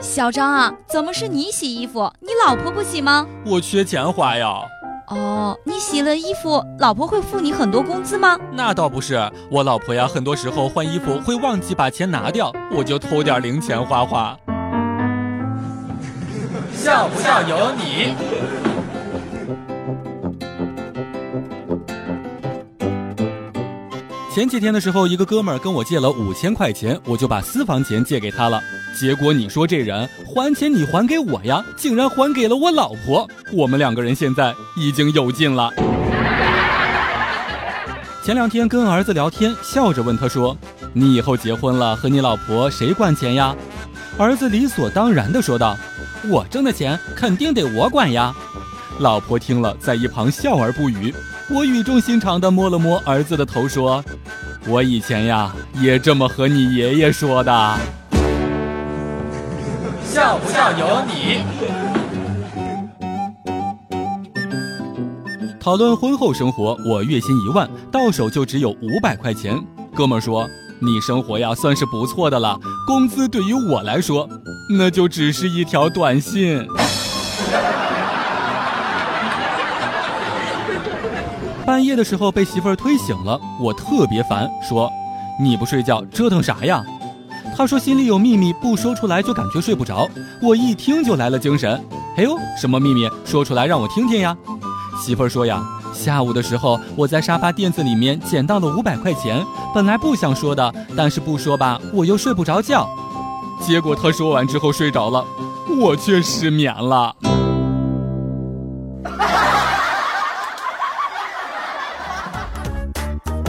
小张啊，怎么是你洗衣服？你老婆不洗吗？我缺钱花呀。哦，你洗了衣服，老婆会付你很多工资吗？那倒不是，我老婆呀，很多时候换衣服会忘记把钱拿掉，我就偷点零钱花花。笑不笑由你。前几天的时候，一个哥们儿跟我借了五千块钱，我就把私房钱借给他了。结果你说这人还钱你还给我呀，竟然还给了我老婆。我们两个人现在已经有劲了。前两天跟儿子聊天，笑着问他说：“你以后结婚了，和你老婆谁管钱呀？”儿子理所当然的说道：“我挣的钱肯定得我管呀。”老婆听了，在一旁笑而不语。我语重心长地摸了摸儿子的头，说：“我以前呀，也这么和你爷爷说的。”笑不笑由你。讨论婚后生活，我月薪一万，到手就只有五百块钱。哥们说：“你生活呀，算是不错的了。工资对于我来说，那就只是一条短信。”半夜的时候被媳妇儿推醒了，我特别烦，说：“你不睡觉折腾啥呀？”他说：“心里有秘密，不说出来就感觉睡不着。”我一听就来了精神，哎呦，什么秘密？说出来让我听听呀！媳妇儿说呀：“下午的时候我在沙发垫子里面捡到了五百块钱，本来不想说的，但是不说吧我又睡不着觉。结果他说完之后睡着了，我却失眠了。”